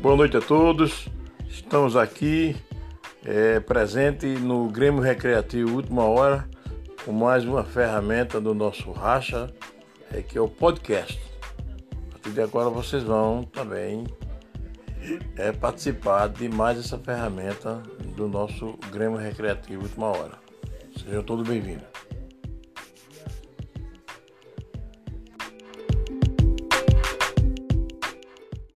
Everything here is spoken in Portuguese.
Boa noite a todos. Estamos aqui é, presente no Grêmio Recreativo Última Hora com mais uma ferramenta do nosso racha, é, que é o podcast. A partir de agora vocês vão também é, participar de mais essa ferramenta do nosso Grêmio Recreativo Última Hora. Sejam todos bem-vindos.